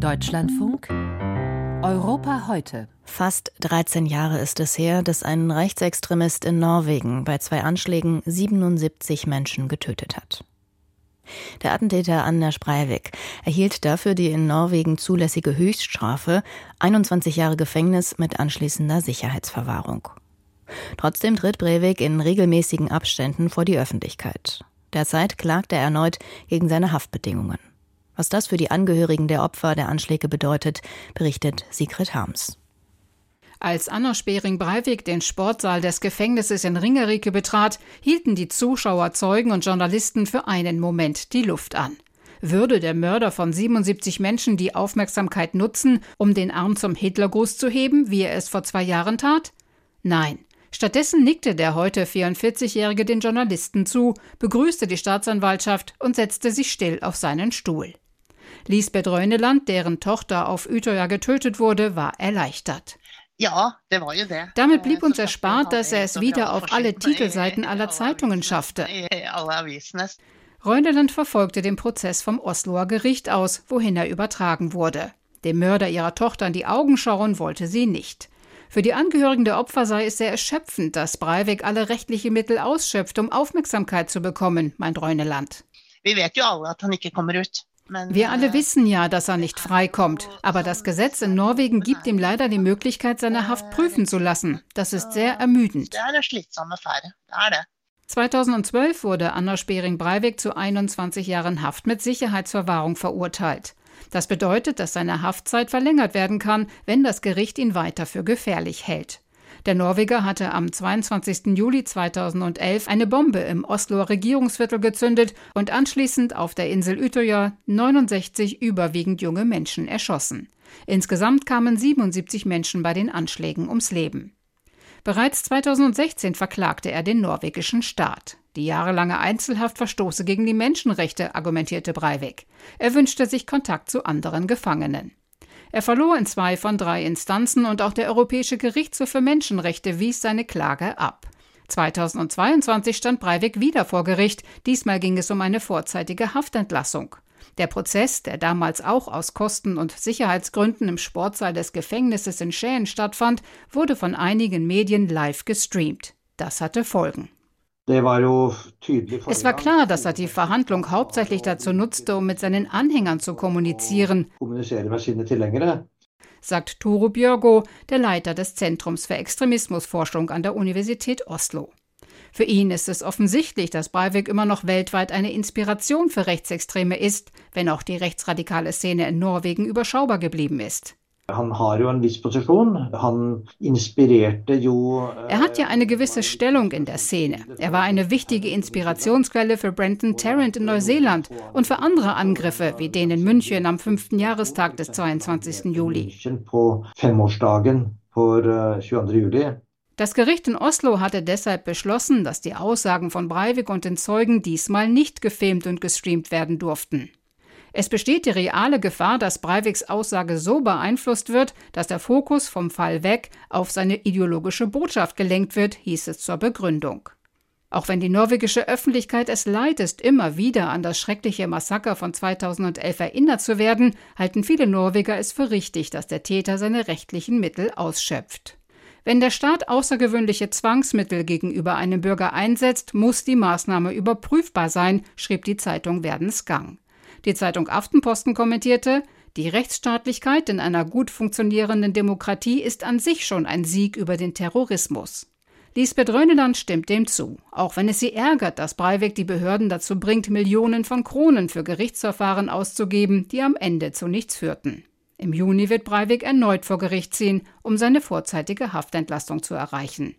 Deutschlandfunk Europa heute. Fast 13 Jahre ist es her, dass ein Rechtsextremist in Norwegen bei zwei Anschlägen 77 Menschen getötet hat. Der Attentäter Anders Breivik erhielt dafür die in Norwegen zulässige Höchststrafe 21 Jahre Gefängnis mit anschließender Sicherheitsverwahrung. Trotzdem tritt Breivik in regelmäßigen Abständen vor die Öffentlichkeit. Derzeit klagt er erneut gegen seine Haftbedingungen. Was das für die Angehörigen der Opfer der Anschläge bedeutet, berichtet Sigrid Harms. Als Anna Spering-Breivik den Sportsaal des Gefängnisses in Ringerike betrat, hielten die Zuschauer, Zeugen und Journalisten für einen Moment die Luft an. Würde der Mörder von 77 Menschen die Aufmerksamkeit nutzen, um den Arm zum Hitlergruß zu heben, wie er es vor zwei Jahren tat? Nein. Stattdessen nickte der heute 44-Jährige den Journalisten zu, begrüßte die Staatsanwaltschaft und setzte sich still auf seinen Stuhl. Lisbeth Reuneland, deren Tochter auf Utøya getötet wurde, war erleichtert. Ja, der war ja der. Damit blieb uns erspart, dass er es wieder auf alle Titelseiten aller Zeitungen schaffte. Reuneland verfolgte den Prozess vom Osloer Gericht aus, wohin er übertragen wurde. Dem Mörder ihrer Tochter in die Augen schauen wollte sie nicht. Für die Angehörigen der Opfer sei es sehr erschöpfend, dass Breivik alle rechtliche Mittel ausschöpft, um Aufmerksamkeit zu bekommen, meint Reuneland. Wir vet jo alle han ikke kommer ut. Wir alle wissen ja, dass er nicht freikommt. Aber das Gesetz in Norwegen gibt ihm leider die Möglichkeit, seine Haft prüfen zu lassen. Das ist sehr ermüdend. 2012 wurde Anna Spering-Breivik zu 21 Jahren Haft mit Sicherheitsverwahrung verurteilt. Das bedeutet, dass seine Haftzeit verlängert werden kann, wenn das Gericht ihn weiter für gefährlich hält. Der Norweger hatte am 22. Juli 2011 eine Bombe im Osloer Regierungsviertel gezündet und anschließend auf der Insel Utøya 69 überwiegend junge Menschen erschossen. Insgesamt kamen 77 Menschen bei den Anschlägen ums Leben. Bereits 2016 verklagte er den norwegischen Staat. Die jahrelange Einzelhaft verstoße gegen die Menschenrechte, argumentierte Breivik. Er wünschte sich Kontakt zu anderen Gefangenen. Er verlor in zwei von drei Instanzen und auch der Europäische Gerichtshof für Menschenrechte wies seine Klage ab. 2022 stand Breivik wieder vor Gericht. Diesmal ging es um eine vorzeitige Haftentlassung. Der Prozess, der damals auch aus Kosten- und Sicherheitsgründen im Sportsaal des Gefängnisses in Schäen stattfand, wurde von einigen Medien live gestreamt. Das hatte Folgen. Es war klar, dass er die Verhandlung hauptsächlich dazu nutzte, um mit seinen Anhängern zu kommunizieren, sagt Toro Björgo, der Leiter des Zentrums für Extremismusforschung an der Universität Oslo. Für ihn ist es offensichtlich, dass Breivik immer noch weltweit eine Inspiration für Rechtsextreme ist, wenn auch die rechtsradikale Szene in Norwegen überschaubar geblieben ist. Er hat ja eine gewisse Stellung in der Szene. Er war eine wichtige Inspirationsquelle für Brenton Tarrant in Neuseeland und für andere Angriffe wie den in München am fünften Jahrestag des 22. Juli. Das Gericht in Oslo hatte deshalb beschlossen, dass die Aussagen von Breivik und den Zeugen diesmal nicht gefilmt und gestreamt werden durften. Es besteht die reale Gefahr, dass Breiviks Aussage so beeinflusst wird, dass der Fokus vom Fall weg auf seine ideologische Botschaft gelenkt wird, hieß es zur Begründung. Auch wenn die norwegische Öffentlichkeit es leid ist, immer wieder an das schreckliche Massaker von 2011 erinnert zu werden, halten viele Norweger es für richtig, dass der Täter seine rechtlichen Mittel ausschöpft. Wenn der Staat außergewöhnliche Zwangsmittel gegenüber einem Bürger einsetzt, muss die Maßnahme überprüfbar sein, schrieb die Zeitung Werdensgang. Die Zeitung Aftenposten kommentierte, die Rechtsstaatlichkeit in einer gut funktionierenden Demokratie ist an sich schon ein Sieg über den Terrorismus. Lisbeth Röneland stimmt dem zu, auch wenn es sie ärgert, dass Breivik die Behörden dazu bringt, Millionen von Kronen für Gerichtsverfahren auszugeben, die am Ende zu nichts führten. Im Juni wird Breivik erneut vor Gericht ziehen, um seine vorzeitige Haftentlastung zu erreichen.